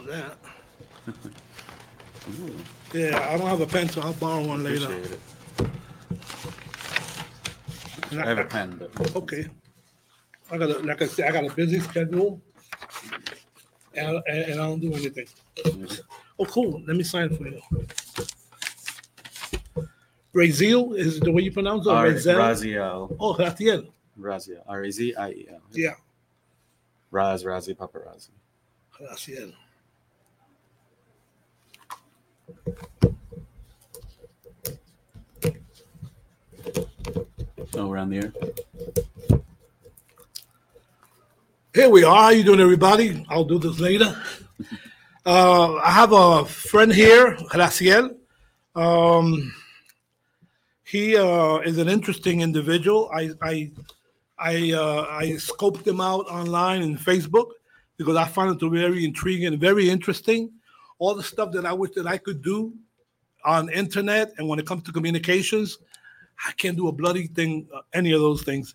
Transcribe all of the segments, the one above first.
want that? Yeah, I don't have a pencil. I'll borrow one later. Appreciate it. I have a pen, but Okay. I got, a, like I said, I got a busy schedule. And, and, and I don't do anything. Oh, cool. Let me sign for you. Brazil is the way you pronounce it? R- Brazil? Raziel. Oh, Raziel. Raziel. R A Z I E L. Yeah, Raz, Razi, Paparazzi. Raziel. Oh, around the air. Here we are. How you doing, everybody? I'll do this later. Uh, I have a friend here, Graciel. Um, he uh, is an interesting individual. I I I, uh, I scoped him out online in Facebook because I found it to be very intriguing and very interesting. All the stuff that I wish that I could do on internet and when it comes to communications, I can't do a bloody thing, uh, any of those things.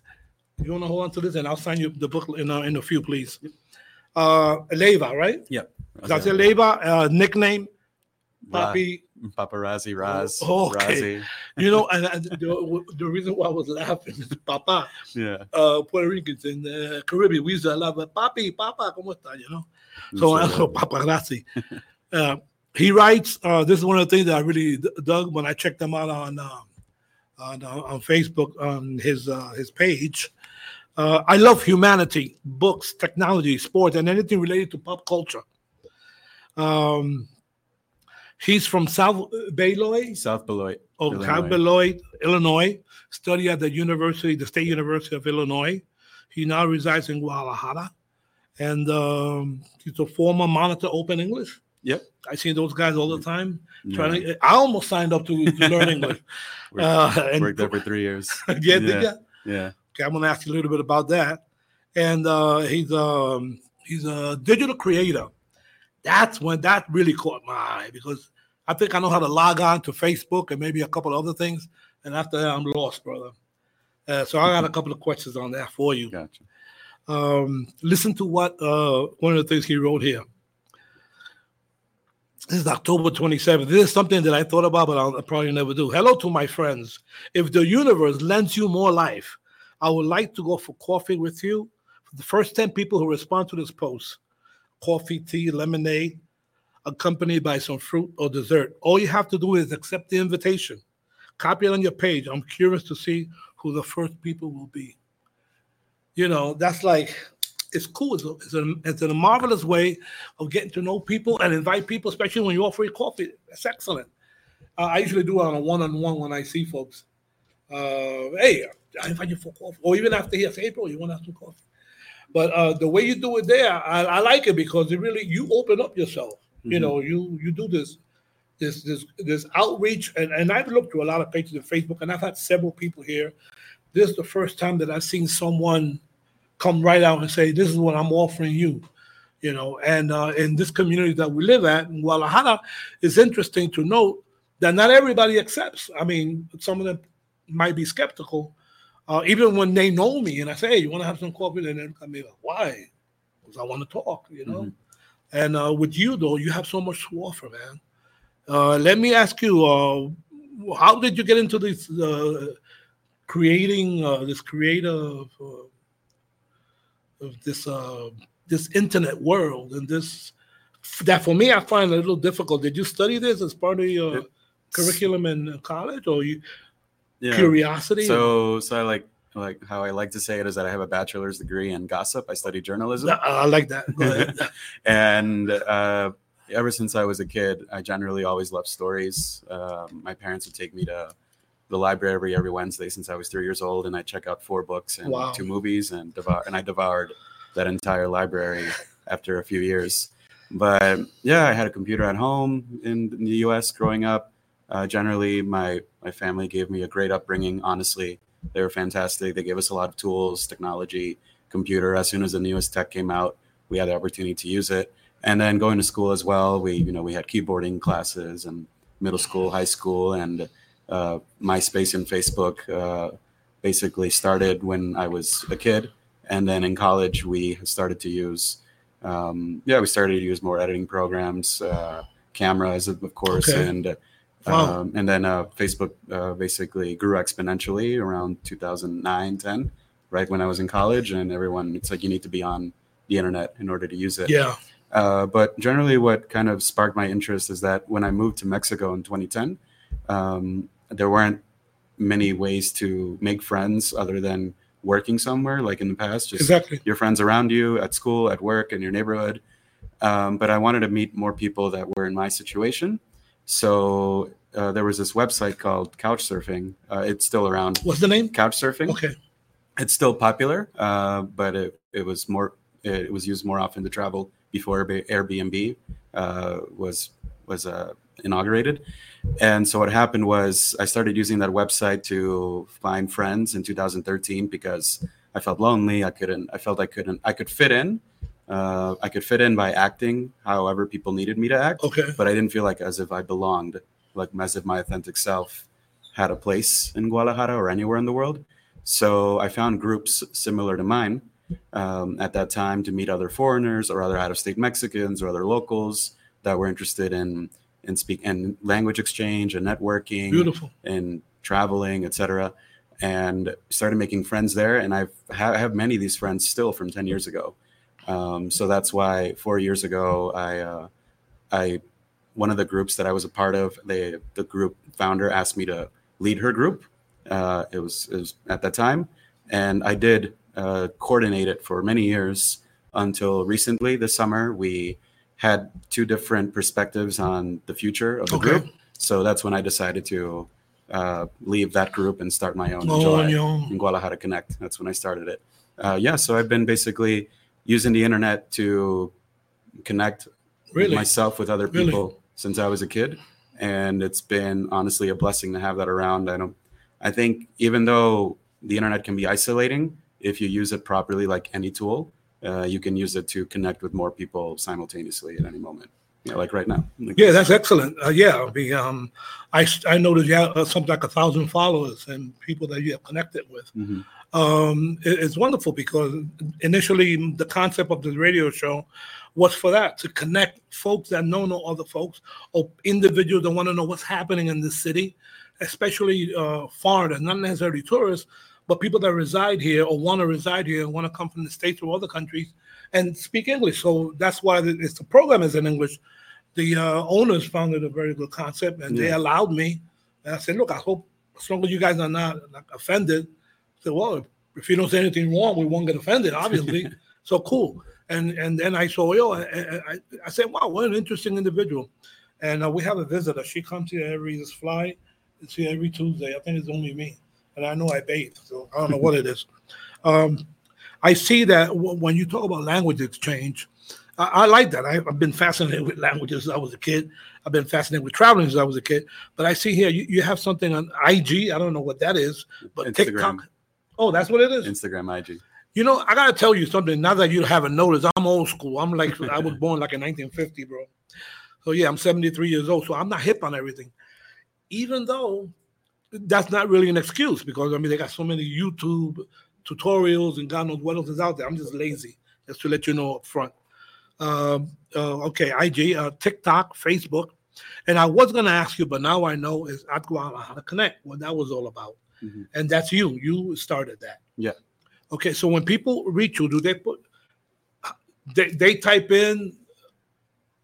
You want to hold on to this, and I'll sign you the book in a, in a few, please. Uh, Leva, right? Yep. That's Leva, uh, nickname, Papi. Paparazzi, Raz. Oh, okay. You know, and, and the, the reason why I was laughing is Papa, Yeah. uh, Puerto Ricans in the Caribbean, we used to laugh Papi, Papa, ¿cómo está? You know? So that's paparazzi. Uh, he writes. Uh, this is one of the things that I really dug when I checked him out on um, on, uh, on Facebook on his uh, his page. Uh, I love humanity, books, technology, sports, and anything related to pop culture. Um, he's from South Beloit, South Beloit. oh, Illinois. South Beloit, Illinois. Studied at the University, the State University of Illinois. He now resides in Guadalajara, and um, he's a former monitor open English. Yep. I see those guys all the time. Yeah. Trying to, I almost signed up to, to learn English. Worked, Uh, and- worked there for three years. yeah, yeah. Yeah. Okay, I'm gonna ask you a little bit about that. And uh, he's um he's a digital creator. That's when that really caught my eye because I think I know how to log on to Facebook and maybe a couple other things. And after that, I'm lost, brother. Uh, so I got a couple of questions on that for you. Gotcha. Um, listen to what uh, one of the things he wrote here. This is October 27th. This is something that I thought about, but I'll probably never do. Hello to my friends. If the universe lends you more life, I would like to go for coffee with you. For the first 10 people who respond to this post, coffee, tea, lemonade, accompanied by some fruit or dessert. All you have to do is accept the invitation. Copy it on your page. I'm curious to see who the first people will be. You know, that's like, it's cool. It's a, it's a, it's a marvelous way of getting to know people and invite people, especially when you offer free coffee. That's excellent. Uh, I usually do it on a one-on-one when I see folks. Uh, hey, I invite you for coffee, or even after here, say, April, you want to have some coffee? But uh, the way you do it there, I, I like it because it really you open up yourself. You Mhm. know, you you do this this this this outreach, and and I've looked through a lot of pages on Facebook, and I've had several people here. This is the first time that I've seen someone come right out and say, "This is what I'm offering you." You know, and uh, in this community that we live at in Guadalajara, it's interesting to note that not everybody accepts. I mean, some of them might be skeptical, uh, even when they know me and I say, "Hey, you want to have some coffee?" And then I mean, why? Because I want to talk, you know. Mhm. And uh, with you though, you have so much to offer, man. Uh, let me ask you, uh, how did you get into this uh, creating uh, this creative uh, of this uh, this internet world and this that for me I find a little difficult. Did you study this as part of your It's- curriculum in college, or you Yeah. curiosity? So so I like like how I like to say it is that I have a bachelor's degree in gossip. I study journalism. I like that. And uh, ever since I was a kid, I generally always loved stories. Uh, my parents would take me to the library every Wednesday since I was three years old, and I check out four books and Wow. two movies, and devour, and I devoured that entire library after a few years. But yeah, I had a computer at home in the U.S. growing up. Uh, generally, my my family gave me a great upbringing. Honestly, they were fantastic. They gave us a lot of tools, technology, computer. As soon as the newest tech came out, we had the opportunity to use it. And then going to school as well, we you know we had keyboarding classes and middle school, high school, and uh, MySpace and Facebook uh, basically started when I was a kid. And then in college, we started to use um, yeah, we started to use more editing programs, uh, cameras, of course, Okay. and Wow. um, and then uh, Facebook uh, basically grew exponentially around 2009, 10, right when I was in college, and everyone it's like you need to be on the internet in order to use it. yeah. Uh, but generally, what kind of sparked my interest is that when I moved to Mexico in 2010, um, there weren't many ways to make friends other than working somewhere, like in the past. Just Exactly. your friends around you at school, at work, in your neighborhood. Um, but I wanted to meet more people that were in my situation. So uh, there was this website called Couchsurfing. Uh, it's still around. What's the name? Couchsurfing. Okay. It's still popular, uh, but it, it was more it was used more often to travel before Airbnb- Airbnb uh, was was uh, inaugurated. And so what happened was I started using that website to find friends in 2013 because I felt lonely. I couldn't. I felt I couldn't. I could fit in. Uh, I could fit in by acting however people needed me to act, Okay. but I didn't feel like as if I belonged, like as if my authentic self had a place in Guadalajara or anywhere in the world. So I found groups similar to mine um, at that time to meet other foreigners or other out-of-state Mexicans or other locals that were interested in in speak and language exchange and networking Beautiful. and traveling, etc. And started making friends there, and I've ha- I have many of these friends still from ten years ago. Um, so that's why four years ago, I uh, I one of the groups that I was a part of, they the group founder asked me to lead her group. Uh, it was it was at that time, and I did uh, coordinate it for many years until recently this summer we had two different perspectives on the future of the Okay. group. So that's when I decided to uh, leave that group and start my own in Oh, July own. in Guadalajara Connect. That's when I started it. Uh, yeah, so I've been basically using the internet to connect Really? myself with other Really? people since I was a kid, and it's been honestly a blessing to have that around. I don't. I think even though the internet can be isolating, if you use it properly, like any tool, uh, you can use it to connect with more people simultaneously at any moment. Yeah, like right now. Like Yeah, that's excellent. Uh, yeah, the um, I I noticed you have uh, something like a thousand followers and people that you have connected with. Mhm. Um, it- it's wonderful because initially the concept of the radio show was for that to connect folks that know no other folks or individuals that want to know what's happening in the city, especially uh, foreigners, not necessarily tourists, but people that reside here or want to reside here and want to come from the states or other countries and speak English. So that's why the, it's the program is in English. The uh, owners found it a very good concept, and they allowed me. And I said, "Look, I hope as long as you guys are not like, offended." I said, "Well, if you don't say anything wrong, we won't get offended, obviously." so cool. And and then I saw yo, I, I, I- I said, "Wow, what an interesting individual." And uh, we have a visitor. She comes here every this fly. It's here every Tuesday. I think it's only me, and I know I bathe, so I don't know what it is. Um, I see that w- when you talk about language exchange, I, I like that. I, I've been fascinated with languages since I was a kid. I've been fascinated with traveling since I was a kid. But I see here you, you have something on IG. I don't know what that is, but Instagram. TikTok. Oh, that's what it is. Instagram, IG. You know, I gotta tell you something. Now that you haven't noticed, I'm old school. I'm like I was born like in 1950, bro. So yeah, I'm 73 years old. So I'm not hip on everything. Even though that's not really an excuse because I mean they got so many YouTube tutorials and God knows what else is out there. I'm just lazy, just to let you know up front. Um, uh, okay, IG, uh, TikTok, Facebook, and I was gonna ask you, but now I know is how to Connect, what that was all about, Mhm. and that's you. You started that. Yeah. Okay, so when people reach you, do they put they, they type in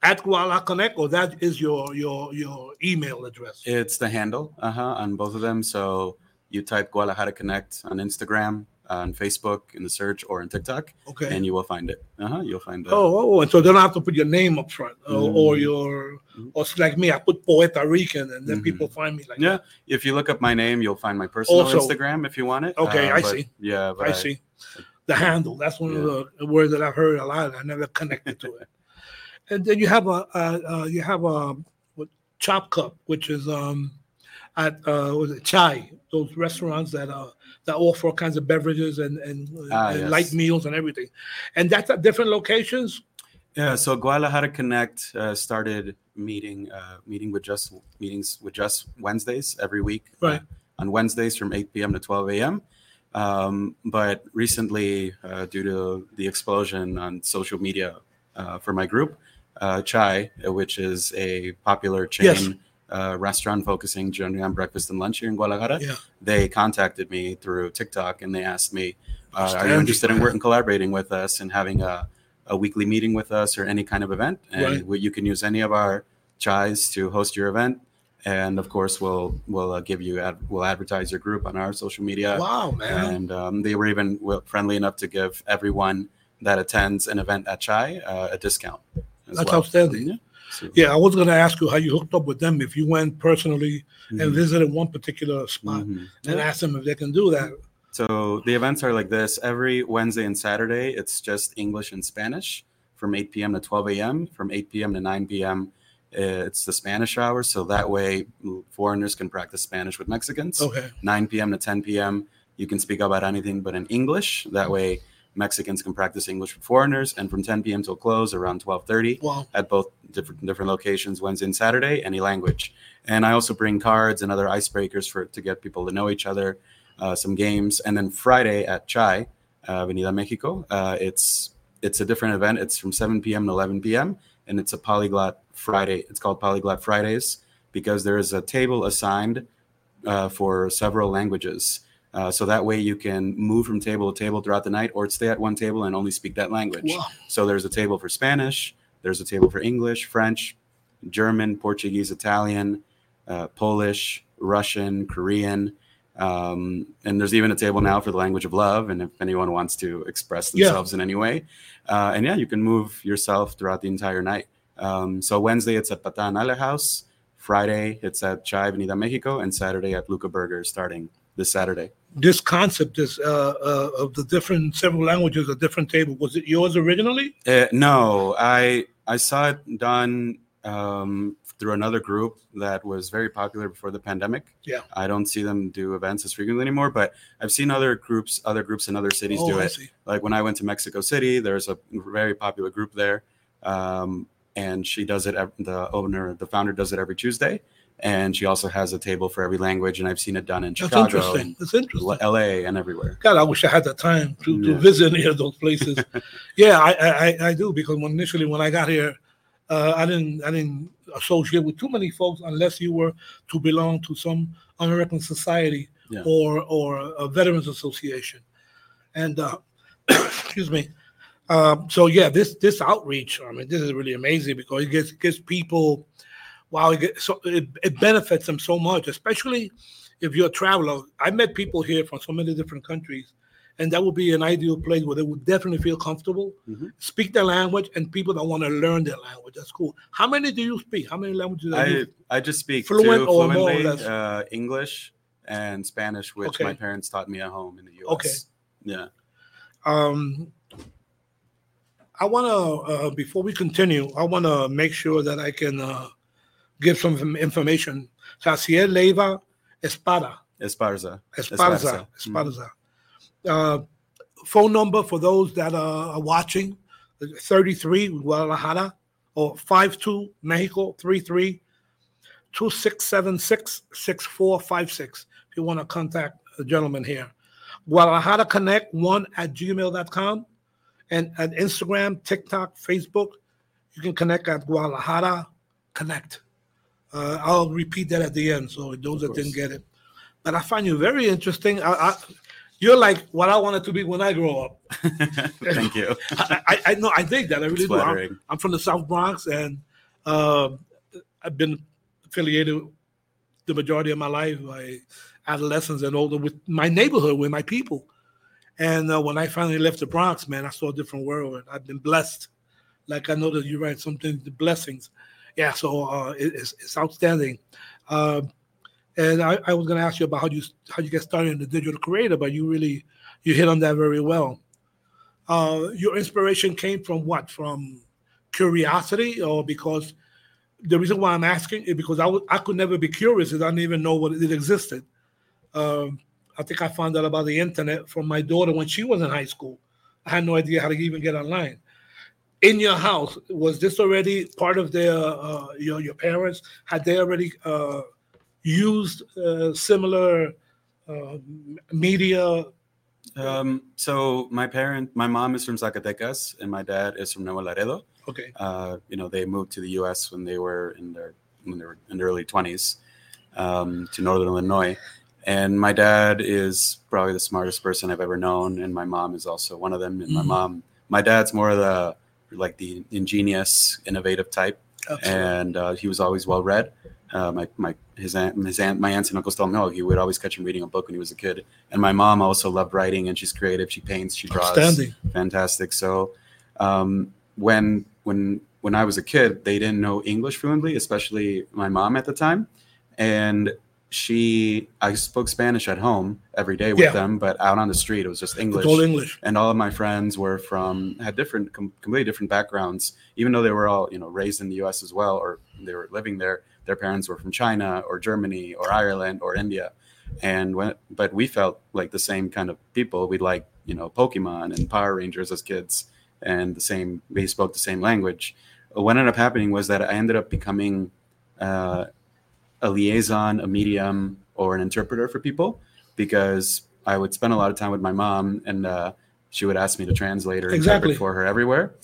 at Guadalajara Connect, or that is your your your email address? It's the handle uh-huh, on both of them. So you type Guadalajara Connect on Instagram, on Facebook, in the search, or in TikTok, Okay. and you will find it. Uh huh. You'll find it. Oh, oh, and so they don't have to put your name up front, or, or Mhm. your, Mhm. or like me, I put Poeta Rican, and then Mhm. people find me like Yeah, that. if you look up my name, you'll find my personal Also- Instagram if you want it. Okay, Uh, I but- see. Yeah, but I see the handle. That's one of the words that I've heard a lot. I never connected to it. And then you have a, uh, uh, you have a chop cup, which is um at uh, was it chai? Those restaurants that uh that offer all kinds of beverages and and, Ah, and yes. light meals and everything, and that's at different locations. Yeah, so Guadalajara Connect uh, started meeting uh, meeting with just meetings with just Wednesdays every week. uh, Right. on Wednesdays from 8 p.m. to 12 a.m. Um, but recently, uh, due to the explosion on social media uh, for my group, uh, Chai, uh, which is a popular chain Yes. uh, restaurant focusing generally on breakfast and lunch here in Guadalajara, Yeah. they contacted me through TikTok and they asked me, uh, "Are you interested in working, collaborating with us, and having a, a weekly meeting with us, or any kind of event? And Right. you can use any of our chais to host your event." And of course, we'll we'll uh, give you ad, we'll advertise your group on our social media. Wow, man! And um, they were even friendly enough to give everyone that attends an event at Chai uh, a discount. That's well. outstanding. Yeah. So- Yeah, I was going to ask you how you hooked up with them. If you went personally and Mhm. visited one particular spot Mhm. and asked them if they can do that. So the events are like this every Wednesday and Saturday. It's just English and Spanish from 8 p.m. to 12 a.m. From 8 p.m. to 9 p.m. uh, It's the Spanish hour, so that way foreigners can practice Spanish with Mexicans. Okay. 9 p.m. to 10 p.m. You can speak about anything but in English. That way Mexicans can practice English with foreigners. And from 10 p.m. till close, around 12:30, Wow. at both different different locations, Wednesday and Saturday, any language. And I also bring cards and other icebreakers for to get people to know each other, uh, some games, and then Friday at Chai, uh, Avenida Mexico. Uh, it's it's a different event. It's from 7 p.m. to 11 p.m. and it's a polyglot Friday. It's called Polyglot Fridays because there is a table assigned uh, for several languages. Uh, so that way you can move from table to table throughout the night or stay at one table and only speak that language. Wow. So there's a table for Spanish, there's a table for English, French, German, Portuguese, Italian, uh, Polish, Russian, Korean. Um, and there's even a table now for the language of love. And if anyone wants to express Yeah. themselves in any way, uh, and yeah, you can move yourself throughout the entire night. Um, so Wednesday it's at Patan Ale House, Friday it's at Chai Avenida Mexico, and Saturday at Luca Burger starting this Saturday. This concept is uh, uh, of the different several languages, a different table. Was it yours originally? Uh, no, I I saw it done um, through another group that was very popular before the pandemic. Yeah. I don't see them do events as frequently anymore, but I've seen other groups, other groups in other cities oh, do I it. see. Like when I went to Mexico City, there's a very popular group there, um, and she does it. The owner, the founder, does it every Tuesday, and she also has a table for every language. And I've seen it done in That's Chicago interesting. That's interesting. L.A. and everywhere. God, I wish I had the time to, to visit any of those places. yeah, I, I I- I do because when initially when I got here, uh, I didn't I didn't associate with too many folks unless you were to belong to some American society Yeah. or or a veterans association, and uh, excuse me. Um, so yeah, this this outreach, I mean, this is really amazing because it gets gets people. Wow, it, gets, so it, it benefits them so much, especially if you're a traveler. I met people here from so many different countries, and that would be an ideal place where they would definitely feel comfortable, Mhm. speak their language, and people that want to learn their language. That's cool. How many do you speak? How many languages? I you? I just speak Fluent or more or fluently less? uh, English and Spanish, which Okay. my parents taught me at home in the U.S. Okay. Yeah. Um, I want to, uh, before we continue, I want to make sure that I can uh, give some information. Jaciel Leiva Espada, Esparza. Esparza, Esparza. Uh, phone number for those that are watching 33 Guadalajara or 52 Mexico 33 2676 6456 if you want to contact the gentleman here. Guadalajara Connect one at gmail.com and at Instagram, TikTok, Facebook. You can connect at Guadalajara Connect. Uh, I'll repeat that at the end so those that didn't get it. But I find you very interesting. I, I, you're like what I wanted to be when I grow up. Thank you. I, I, know I think that I really It's do. I'm. I'm from the South Bronx, and uh, I've been affiliated the majority of my life. I adolescence and older with my neighborhood, with my people. And uh, when I finally left the Bronx, man, I saw a different world. And I've been blessed. Like I know that you write something, the blessings. Yeah, so uh, it, it's, it's outstanding. Uh, and I, I was going to ask you about how you how you get started in the digital creator, but you really you hit on that very well. Uh, your inspiration came from what? From curiosity, or because the reason why I'm asking is because I, w- I could never be curious, I didn't even know what it existed. Um, I think I found out about the internet from my daughter when she was in high school. I had no idea how to even get online. In your house, was this already part of their uh, your your parents? Had they already uh, used uh, similar uh, media? Um, so my parent, my mom is from Zacatecas, and my dad is from Nuevo Laredo. Okay, Uh, you know, they moved to the U.S. when they were in their when they were in their early 20s um, to Northern Illinois. And my dad is probably the smartest person I've ever known, and my mom is also one of them. And my Mhm. mom, my dad's more of the like the ingenious, innovative type, absolutely. and uh, he was always well read. Uh, my my his aunt, his aunt, my aunts and uncles told me, oh, he would always catch him reading a book when he was a kid. And my mom also loved writing, and she's creative. She paints, she draws Outstanding. fantastic. So um, when when when I was a kid, they didn't know English fluently, especially my mom at the time, and she I spoke Spanish at home every day with Yeah. them, but out on the street it was just English. It's all English. And all of my friends were from had different, com- completely different backgrounds. Even though they were all you know raised in the U.S. as well, or they were living there, their parents were from China or Germany or Ireland or India. And when, but we felt like the same kind of people. We like you know Pokemon and Power Rangers as kids, and the same. We spoke the same language. What ended up happening was that I ended up becoming uh, a liaison, a medium, or an interpreter for people because I would spend a lot of time with my mom, and uh, she would ask me to translate or Exactly. interpret for her everywhere.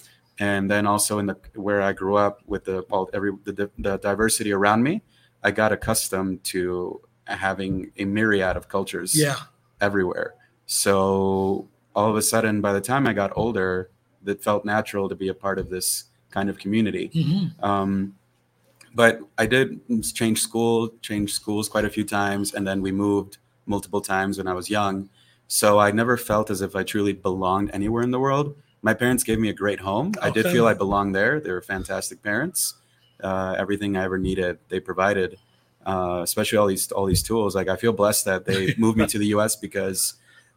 And then also in the where I grew up with the all every the, the diversity around me, I got accustomed to having a myriad of cultures Yeah, everywhere. So all of a sudden, by the time I got older, it felt natural to be a part of this kind of community. Mhm. Um, but I did change school, change schools quite a few times, and then we moved multiple times when I was young. So I never felt as if I truly belonged anywhere in the world. My parents gave me a great home. I did feel I belonged there. They were fantastic parents. Uh, everything I ever needed, they provided. Uh, especially all these all these tools. Like I feel blessed that they moved me to the U.S. because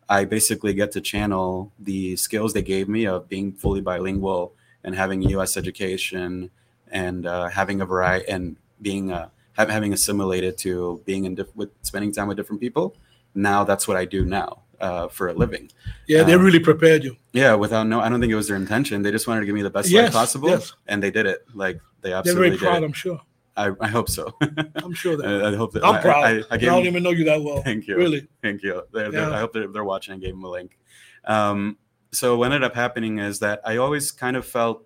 I basically get to channel the skills they gave me of being fully bilingual and having a U.S. education and uh, having a variety and being uh, have, having assimilated to being in diff- with spending time with different people. Now that's what I do now uh, for a living. yeah, they Um, really prepared you. Yeah, without no, I don't think it was their intention. They just wanted to give me the best Yes, life possible, yes. and they did it. Like they absolutely. They're very proud. did. I'm sure. I, I hope so. I'm sure that. I, I hope that I'm I- proud. I, I, I, gave don't even know you that well. Thank you. Really. Thank you. They're, they're- I hope they're, they're watching. I gave them a link. Um, so what ended up happening is that I always kind of felt,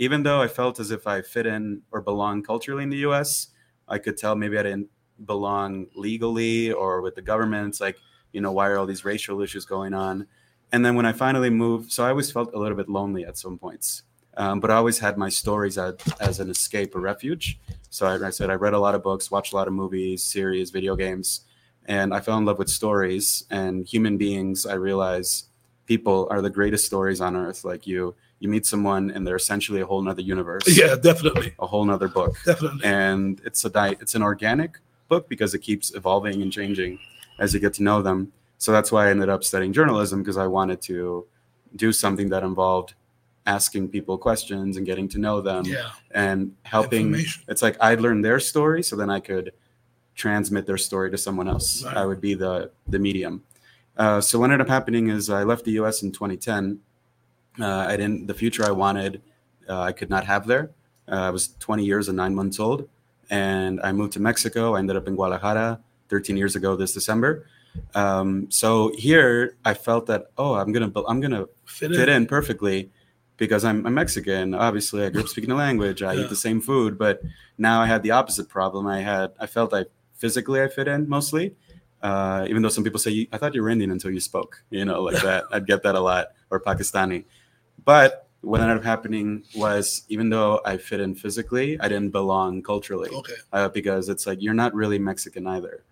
even though I felt as if I fit in or belong culturally in the U.S., I could tell maybe I didn't belong legally or with the government. It's like, you know, why are all these racial issues going on? And then when I finally moved, so I always felt a little bit lonely at some points. Um, but I always had my stories as, as an escape or refuge. So I, I said I read a lot of books, watched a lot of movies, series, video games, and I fell in love with stories and human beings. I realize people are the greatest stories on earth. Like you, you meet someone and they're essentially a whole nother universe, Yeah, definitely, a whole nother book definitely. and it's a diet. it's an organic book because it keeps evolving and changing as you get to know them. So that's why I ended up studying journalism because I wanted to do something that involved asking people questions and getting to know them yeah, and helping. It's like I'd learn their story so then I could transmit their story to someone else. Right. I would be the the medium. Uh, so what ended up happening is I left the U.S. in 2010. Uh, I didn't the future I wanted. Uh, I could not have there. Uh, I was 20 years and nine months old, and I moved to Mexico. I ended up in Guadalajara 13 years ago this December. Um, so here I felt that oh I'm gonna I'm gonna fit, fit in. in perfectly because I'm, I'm Mexican. Obviously, I grew up speaking the language. I Yeah. eat the same food, but now I had the opposite problem. I had I felt I physically I fit in mostly, uh, even though some people say I thought you were Indian until you spoke. You know, like that. I'd get that a lot or Pakistani, but what ended up happening was even though I fit in physically, I didn't belong culturally Okay, uh, because it's like you're not really Mexican either.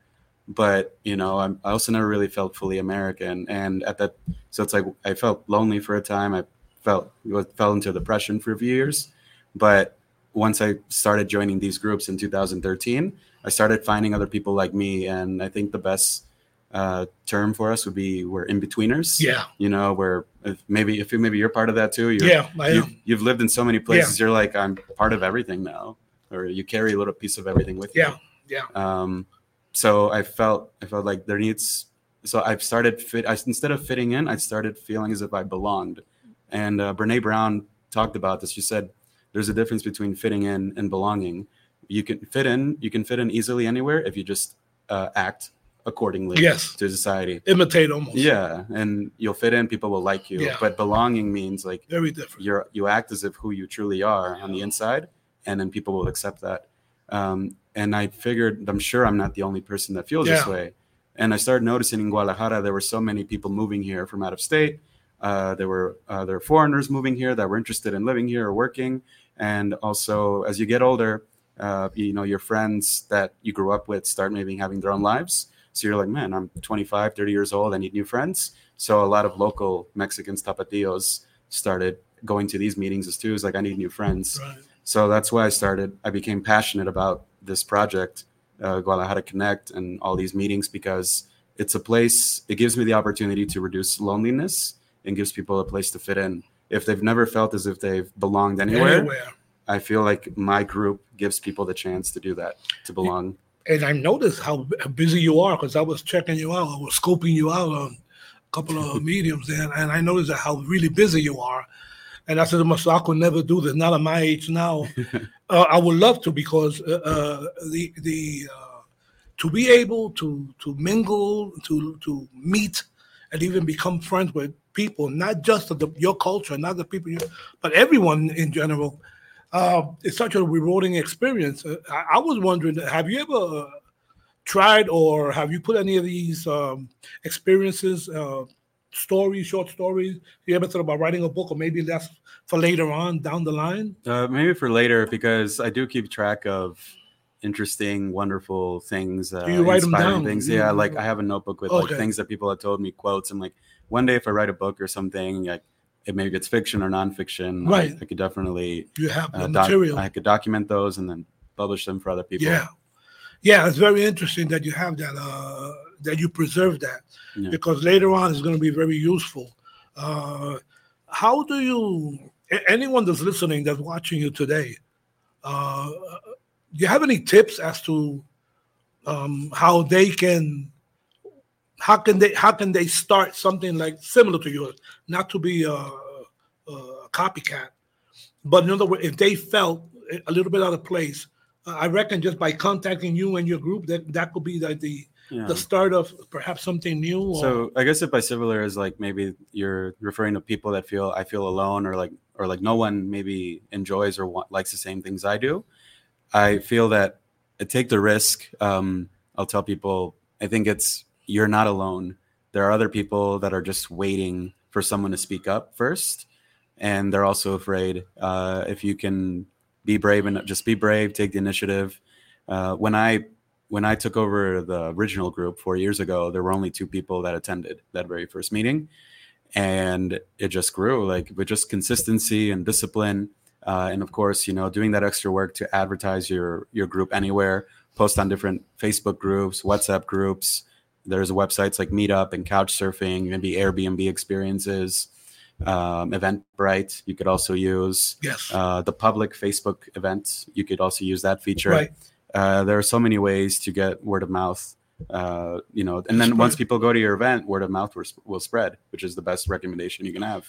but you know I'm, i also never really felt fully american and at that so it's like i felt lonely for a time i felt fell into depression for a few years but once i started joining these groups in 2013 i started finding other people like me and i think the best uh, term for us would be we're in betweeners Yeah. you know where if maybe if maybe you're part of that too you're, Yeah. I you, am. you've lived in so many places you're like i'm part of everything now or you carry a little piece of everything with you Yeah. Yeah. um, so I felt I felt like there needs. So I've started fit. I, instead of fitting in, I started feeling as if I belonged. And uh, Brene Brown talked about this. She said there's a difference between fitting in and belonging. You can fit in. You can fit in easily anywhere if you just uh, act accordingly Yes. to society. Imitate almost. Yeah, and you'll fit in. People will like you. Yeah. But belonging means like Very different. you're you act as if who you truly are on the inside and then people will accept that um, and i figured i'm sure i'm not the only person that feels this way and i started noticing in guadalajara there were so many people moving here from out of state uh, there were uh, there were foreigners moving here that were interested in living here or working and also as you get older uh, you know your friends that you grew up with start maybe having their own lives. So you're like man i'm 25 30 years old. I need new friends. So a lot of local mexicans tapatíos started going to these meetings as too. Is like i need new friends. Right. so that's why i started i became passionate about this project uh, guadalajara connect and all these meetings because it's a place it gives me the opportunity to reduce loneliness and gives people a place to fit in if they've never felt as if they've belonged anywhere. Anywhere. I feel like my group gives people the chance to do that to belong And I noticed how busy you are because I was checking you out. I was scoping you out on a couple of mediums there, and I noticed that how really busy you are. And I said to myself, I could never do this. Not at my age now. uh, I would love to because uh, uh, the the uh, to be able to to mingle, to to meet, and even become friends with people, not just of the, your culture, not the people, you, but everyone in general. Uh, it's such a rewarding experience. Uh, I, I was wondering, have you ever tried or have you put any of these um, experiences, uh, stories, short stories? You ever thought about writing a book, or maybe that's for later on down the line? Uh, maybe for later, because I do keep track of interesting, wonderful things, uh, you write 'em inspiring things. Yeah, like I have a notebook with like things that people have told me, quotes. I'm like, one day if I write a book or something, like it maybe it's fiction or nonfiction, Right. I, could definitely You have the uh, doc- material. I could document those and then publish them for other people. Yeah, yeah, it's very interesting that you have that. Uh, that you preserve that Yeah. because later on it's going to be very useful. Uh, how do you? Anyone that's listening, that's watching you today, uh, do you have any tips as to um, how they can? How can they? How can they start something like similar to yours? Not to be a, a copycat, but in other words, if they felt a little bit out of place, uh, I reckon just by contacting you and your group, that that could be like the Yeah. the start of perhaps something new. Or, So I guess if by similar is like maybe you're referring to people that feel I feel alone or like or like no one maybe enjoys or want, likes the same things I do. I feel that I take the risk. Um, I'll tell people I think it's you're not alone. There are other people that are just waiting for someone to speak up first, and they're also afraid. Uh, if you can be brave and just be brave, take the initiative. Uh, when I when I took over the original group four years ago, there were only two people that attended that very first meeting, and it just grew like with just consistency and discipline, uh, and of course, you know, doing that extra work to advertise your your group anywhere, post on different Facebook groups, WhatsApp groups. There's websites like Meetup and Couchsurfing, maybe Airbnb experiences, um, Eventbrite. You could also use yes, uh, the public Facebook event. You could also use that feature right, uh, there are so many ways to get word of mouth uh, you know and then once people go to your event word of mouth will, spread which is the best recommendation you can have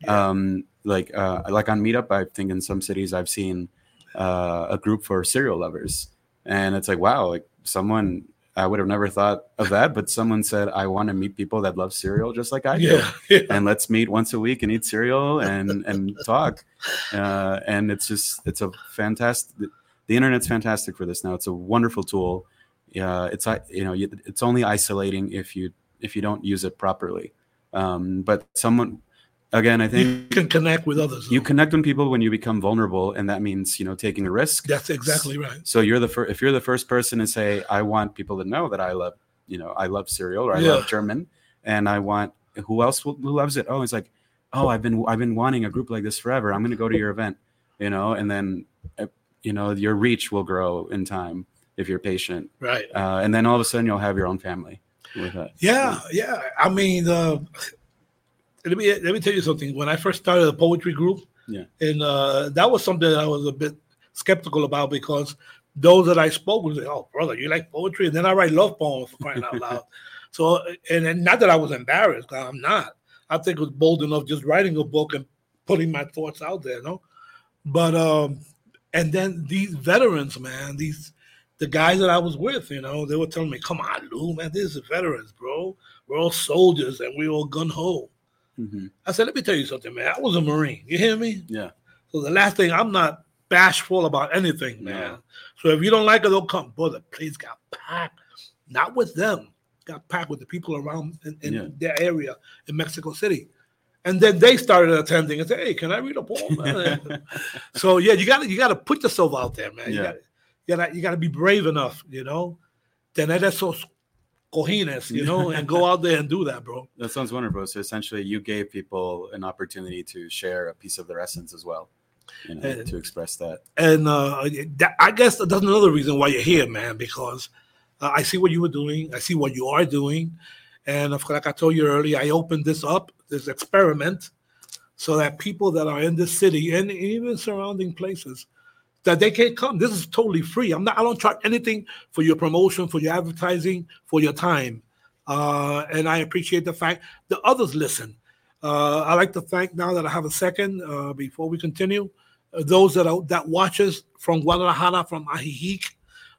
Yeah. um, like uh, like on meetup i think in some cities i've seen uh, a group for cereal lovers and it's like wow like someone i would have never thought of that but someone said i want to meet people that love cereal just like i do. Yeah, yeah. and let's meet once a week and eat cereal and and talk. Uh, and it's just it's a fantastic the internet's fantastic for this now. It's a wonderful tool. Yeah it's i you know it's only isolating if you if you don't use it properly. Um, but someone again i think You can connect with others. you connect with people when you become vulnerable and that means you know taking a risk That's exactly right. so you're the first if you're the first person to say i want people to know that i love you know, I love cereal or I Yeah. love German, and I want who else will- who loves it? Oh, it's like, oh, I've been I've been wanting a group like this forever. I'm going to go to your event, you know, and then uh, you know your reach will grow in time if you're patient, Right. uh, and then all of a sudden you'll have your own family. Yeah, yeah. I mean, uh, let me let me tell you something. When I first started a poetry group, Yeah. and uh, that was something that I was a bit skeptical about because those that I spoke with, oh brother, you like poetry, and then I write love poems for crying out loud. So, and, and not that I was embarrassed, I'm not. I think I was bold enough just writing a book and putting my thoughts out there, no. But um, and then these veterans, man, these the guys that I was with, you know, they were telling me, "Come on, Lou, man, this is veterans, bro. We're all soldiers and we're all gun ho." Hmm I said, "Let me tell you something, man. I was a Marine. You hear me? Yeah, So the last thing, I'm not bashful about anything, man. No. So if you don't like it, don't come. Boy, the place got packed. Not with them. Got packed with the people around in, in Yeah. their area in Mexico City. And then they started attending and said, Hey, can I read a poem? man?" so yeah, you gotta you gotta put yourself out there, man. You Yeah. you gotta you gotta be brave enough, you know. Tener esos cojines, you know, and go out there and do that, bro. that sounds wonderful. So essentially, you gave people an opportunity to share a piece of their essence as well, you know, And- to express that. and uh, that, I guess that's another reason why you're here, man. Because uh, I see what you were doing, I see what you are doing, and of course, like I told you earlier, I opened this up, this experiment, so that people that are in this city and even surrounding places that they can't come. This is totally free. I'm not. I don't charge anything for your promotion, for your advertising, for your time, uh, and I appreciate the fact that others listen. Uh, I like to thank now that I have a second uh, before we continue uh, those that are that watch us from Guadalajara, from Ajijic,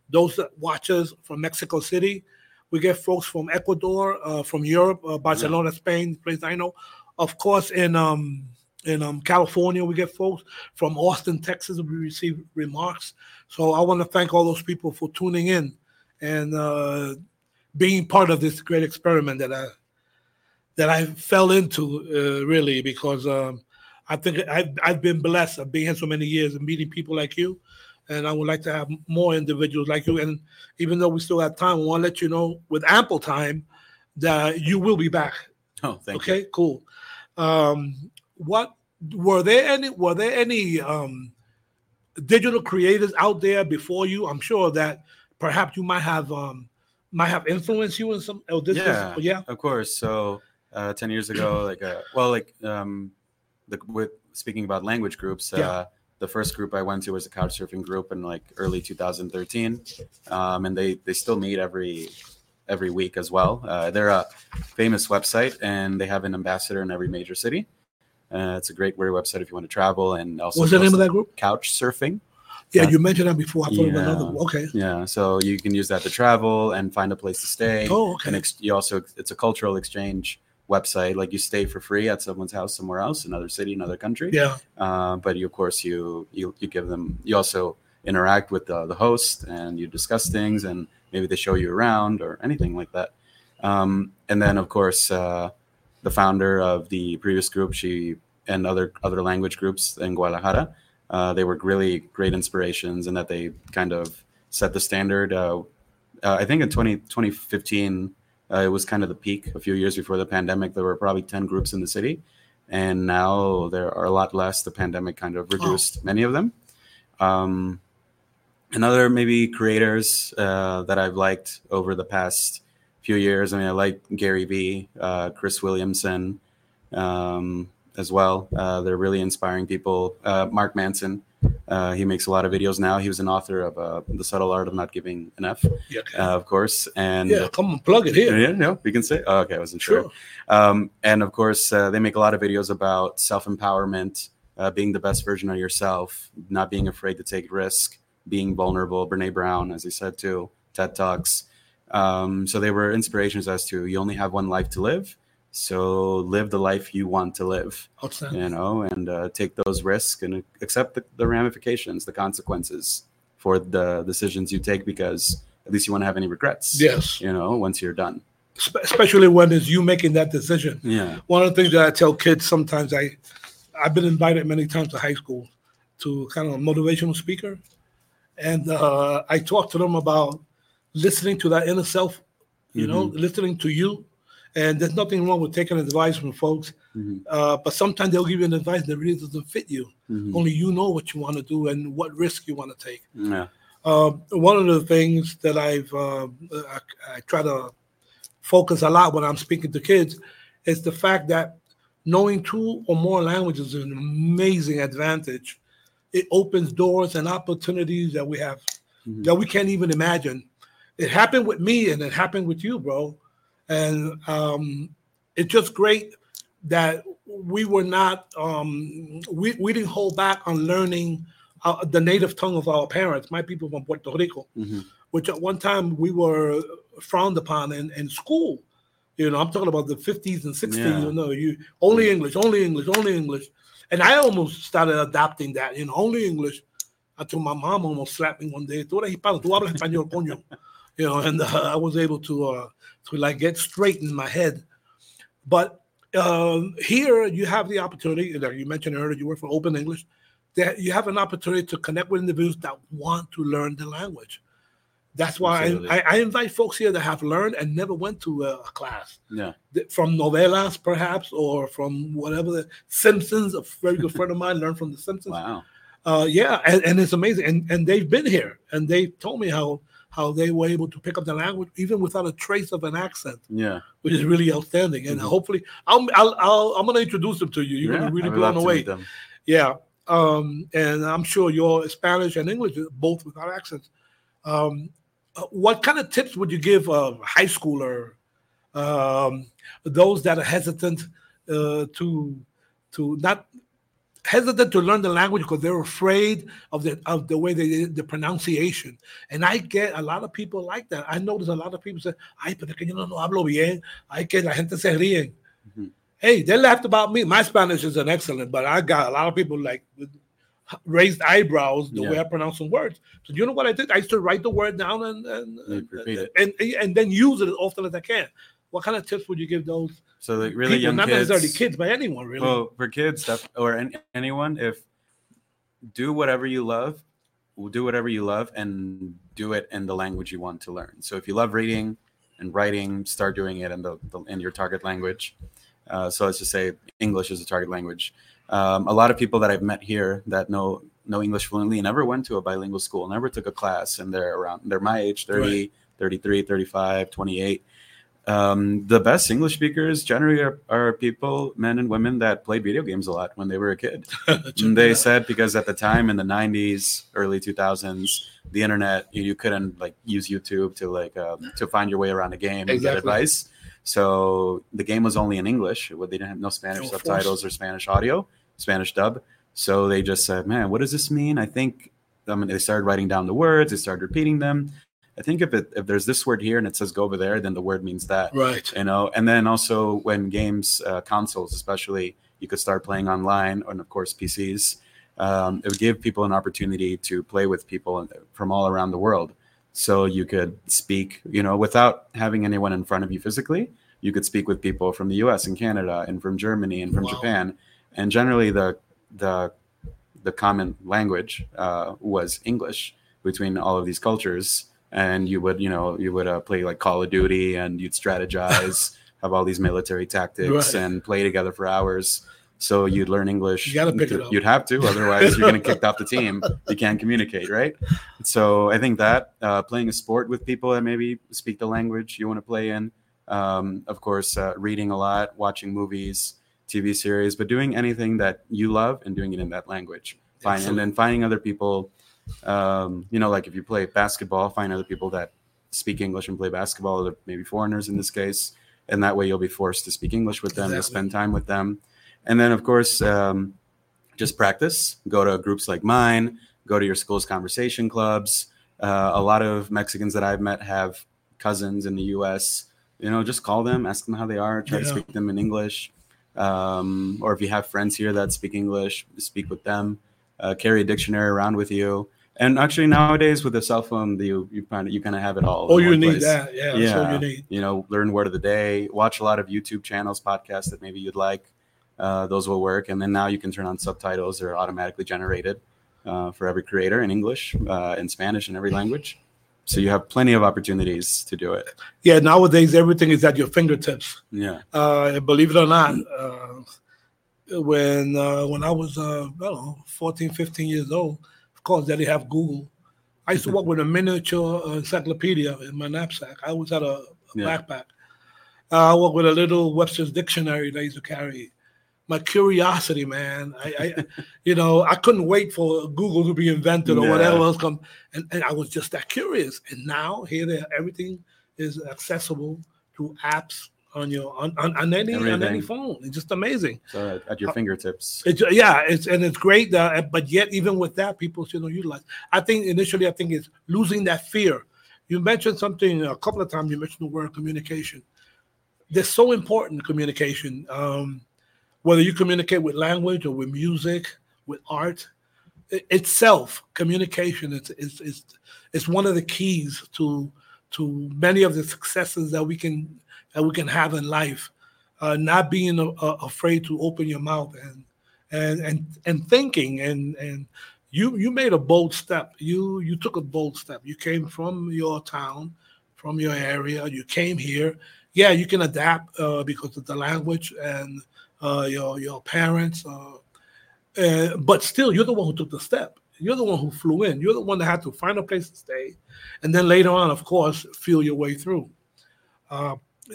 those that watch us from Mexico City. We get folks from Ecuador, uh, from Europe, uh, Barcelona, Spain, place I know. Of course, in um, in um, California, we get folks from Austin, Texas. We receive remarks. So I want to thank all those people for tuning in and uh, being part of this great experiment that I that I fell into uh, really because um, I think I've, I've been blessed of being here so many years and meeting people like you. And I would like to have more individuals like you. And even though we still have time, I want to let you know with ample time that you will be back. Oh, thank you. okay, cool. Um, what were there any were there any um, digital creators out there before you? I'm sure that perhaps you might have um, might have influenced you in some. Oh, this Yeah. is, yeah. Of course. So uh, ten years ago, like uh, well, like um, the with speaking about language groups, Yeah. uh, the first group I went to was a couch surfing group in like early 2013, um, and they they still meet every every week as well. Uh, they're a famous website, and they have an ambassador in every major city. Uh, it's a great website if you want to travel, and also What's the name of that group? couch surfing. Yeah, Uh, you mentioned that before. I thought yeah. another. Okay. Yeah, so you can use that to travel and find a place to stay. Oh, okay. And ex- you also it's a cultural exchange website. Like you stay for free at someone's house somewhere else, another city, another country. Yeah. Uh, but you, of course, you you you give them. You also interact with the, the host and you discuss things, and maybe they show you around or anything like that. Um, and then, of course, uh, the founder of the previous group, she and other other language groups in Guadalajara, uh, they were really great inspirations, and that they kind of set the standard. Uh, uh, I think in 20, 2015, uh, it was kind of the peak. A few years before the pandemic, there were probably ten groups in the city, and now there are a lot less. The pandemic kind of reduced many of them. Um, and other maybe creators uh, that I've liked over the past few years. I mean, I like Gary Vee, uh, Chris Williamson um, as well. Uh, they're really inspiring people. Uh, Mark Manson, uh, he makes a lot of videos now. He was an author of uh, The Subtle Art of Not Giving Enough, Yeah. uh, of course. And yeah. Come plug it here. yeah, no, we can say. Oh, okay, I wasn't sure. Sure. Um, and of course, uh, they make a lot of videos about self empowerment, uh, being the best version of yourself, not being afraid to take risk, being vulnerable. Brene Brown, as he said too, TED Talks. Um, so they were inspirations as to you only have one life to live. So live the life you want to live, you know, and uh, take those risks and accept the, the ramifications, the consequences for the decisions you take, because at least you won't have any regrets, Yes. you know, once you're done. Especially when it's you making that decision. Yeah. One of the things that I tell kids sometimes, I, I've been invited many times to high school to kind of a motivational speaker. And uh, I talk to them about listening to that inner self you know, listening to you. And there's nothing wrong with taking advice from folks, Mhm. uh, but sometimes they'll give you an advice that really doesn't fit you. Mhm. Only you know what you want to do and what risk you want to take. Yeah. Uh, one of the things that I've uh, I, I try to focus a lot when I'm speaking to kids is the fact that knowing two or more languages is an amazing advantage. It opens doors and opportunities that we have Mhm. that we can't even imagine. It happened with me and it happened with you, bro. And um, it's just great that we were not um, we, we didn't hold back on learning uh, the native tongue of our parents, my people from Puerto Rico, Mhm. which at one time we were frowned upon in, in school. You know, I'm talking about the 50s and 60s. Yeah. You know, you only English, only English, only English. And I almost started adapting that, you know, only English. Until my mom almost slapped me one day. Tú eres hispano, tú hablas español, coño. You know, and uh, I was able to uh, to like get straight in my head. But um, here you have the opportunity, like you mentioned earlier, you work for Open English, that you have an opportunity to connect with individuals that want to learn the language. That's why I, I, invite folks here that have learned and never went to a, a class Yeah. from novelas, perhaps, or from whatever the Simpsons. A very good friend of mine learned from the Simpsons. Wow. Uh, yeah, and, and it's amazing. And and they've been here, and they told me how how they were able to pick up the language even without a trace of an accent, Yeah. which is really outstanding. And Mhm. hopefully, I'll, I'll, I'll I'm gonna introduce them to you. You're yeah. gonna be really blown away. them. Yeah. Um, and I'm sure your Spanish and English, both without accents. Um, uh, what kind of tips would you give a high schooler, um, those that are hesitant uh, to to not hesitant to learn the language because they're afraid of the of the way they the pronunciation. And I get a lot of people like that. I notice a lot of people say, "Ay, pero que yo no, no hablo bien." Ay, que la gente se ríen. Mhm. Hey, they laughed about me. My Spanish isn't excellent, but I got a lot of people like raised eyebrows the way I pronounce some words. So you know what I did? I used to write the word down and and, You and, and, and then use it as often as I can. What kind of tips would you give those So like really people, young not kids. necessarily kids, but anyone really? Well, for kids stuff or an, anyone, if do whatever you love, do whatever you love, and do it in the language you want to learn. So if you love reading and writing, start doing it in the, the in your target language. Uh, so let's just say English is a target language. Um, a lot of people that I've met here that know know English fluently never went to a bilingual school, never took a class, and they're around they're my age, 30, 33, 35, 28 um, the best English speakers generally are, are people, men and women that played video games a lot when they were a kid. And they said because at the time in the 90s, early 2000s, the internet you, you couldn't like use YouTube to like um, to find your way around a game and get advice. So the game was only in English. They didn't have no Spanish of subtitles or Spanish audio, Spanish dub. So they just said, "Man, what does this mean?" I think I mean, they started writing down the words. They started repeating them. I think if it if there's this word here and it says go over there, then the word means that right. you know and then also when games uh, consoles especially you could start playing online and of course pcs um, it would give people an opportunity to play with people from all around the world so you could speak you know without having anyone in front of you physically you could speak with people from the us and canada and from germany and from Wow. japan and generally the the the common language uh, was english between all of these cultures and you would you know you would uh, play like call of duty and you'd strategize have all these military tactics Right. and play together for hours. So you'd learn english. You gotta pick it up. you'd have to otherwise you're going to get kicked off the team. You can't communicate right? So i think that uh, playing a sport with people that maybe speak the language you want to play in um, of course uh, reading a lot watching movies tv series but doing anything that you love and doing it in that language. Fine and then finding other people um, you know like if you play basketball find other people that speak english and play basketball or maybe foreigners in this case and that way you'll be forced to speak english with them to Exactly. spend time with them. And then of course um, just practice. Go to groups like mine go to your school's conversation clubs. Uh, a lot of mexicans that i've met have cousins in the us you know just call them ask them how they are try to speak to them in english. Um, or if you have friends here that speak english speak with them. Uh, carry a dictionary around with you and actually nowadays with a cell phone you you kind of you kind of have it all Oh, you need place that. Yeah, that's all Yeah. you need. you know learn word of the day watch a lot of youtube channels podcasts that maybe you'd like uh, those will work and then now you can turn on subtitles they're automatically generated uh, for every creator in english uh, in spanish in every language so you have plenty of opportunities to do it. Yeah, nowadays everything is at your fingertips. Yeah. Uh, believe it or not, uh, when uh, when I was uh, I don't know 14, 15 years old, course they didn't have Google. I used to walk with a miniature encyclopedia in my knapsack. I always had a, a Yeah. backpack. Uh, I walked with a little Webster's dictionary that I used to carry. My curiosity, man. I, I you know, I couldn't wait for Google to be invented or whatever else come, and, and I was just that curious. And now here, they, everything is accessible through apps on your on, on, on any on any phone. It's just amazing. So at, at your fingertips. It's yeah, it's and it's great. Uh, but yet, even with that, people still don't utilize. I think initially, I think it's losing that fear. You mentioned something a couple of times. You mentioned the word communication. They're so important. Communication, um, whether you communicate with language or with music, with art, itself, communication is is is is one of the keys to to many of the successes that we can that we can have in life. Uh, not being uh, uh, afraid to open your mouth and and and and thinking and and you you made a bold step. You you took a bold step. You came from your town from your area. You came here. Yeah you can adapt uh, because of the language and uh, your your parents uh, but still you're the one who took the step. You're the one who flew in. You're the one that had to find a place to stay and then later on of course feel your way through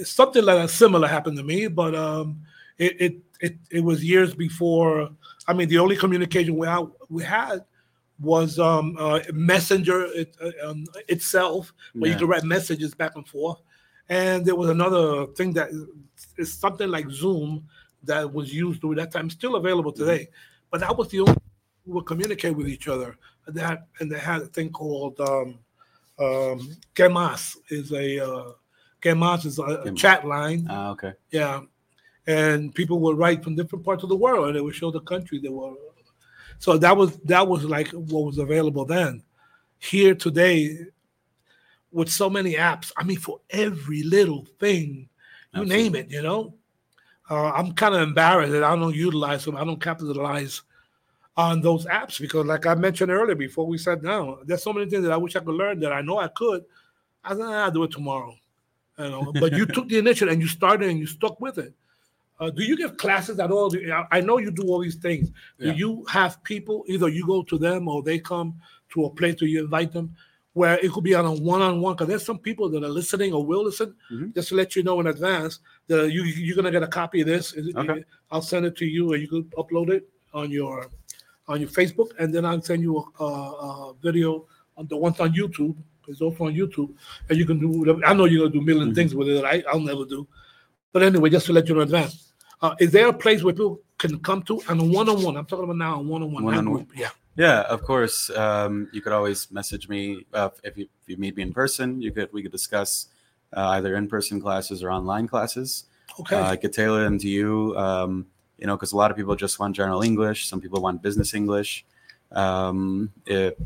something like that similar happened to me but um, it, it it it was years before. I mean, the only communication we had, we had was um, uh, Messenger it, uh, um, itself, where Yeah. you could write messages back and forth. And there was another thing that is, something like Zoom that was used during that time, still available today. But that was the only we would communicate with each other. And that and they had a thing called um, um, Gemas is a uh, Gemas is a, a chat line. Ah, okay. Yeah. And people would write from different parts of the world and it would show the country they were. So that was that was like what was available then. Here today, with so many apps, I mean, for every little thing, you name it, you know. Uh, I'm kind of embarrassed that I don't utilize them. I don't capitalize on those apps because, like I mentioned earlier before we sat down, there's so many things that I wish I could learn that I know I could. I said, "Ah, I'll do it tomorrow. You know, but you took the initiative and you started and you stuck with it. Uh, do you give classes at all? You- I- know you do all these things. Do Yeah. you have people either you go to them or they come to a place where you invite them, where it could be on a one-on-one? Because there's some people that are listening or will listen. Mhm. Just to let you know in advance that you you're gonna get a copy of this. Is it- Okay. I'll send it to you, and you can upload it on your on your Facebook, and then I'll send you a, a, a video on the ones on YouTube. It's also on YouTube, and you can do. Whatever. I know you're gonna do a 1000000 Mhm. things with it that I, I'll never do. But anyway, just to let you know in advance, uh, is there a place where people can come to and one-on-one? I'm talking about now one-on-one. One-on-one. Yeah. Yeah, of course. Um, you could always message me uh, if you if you meet me in person. You could we could discuss uh, either in person classes or online classes. Okay. Uh, I could tailor them to you. Um, you know, because a lot of people just want general English. Some people want business English. Um, it,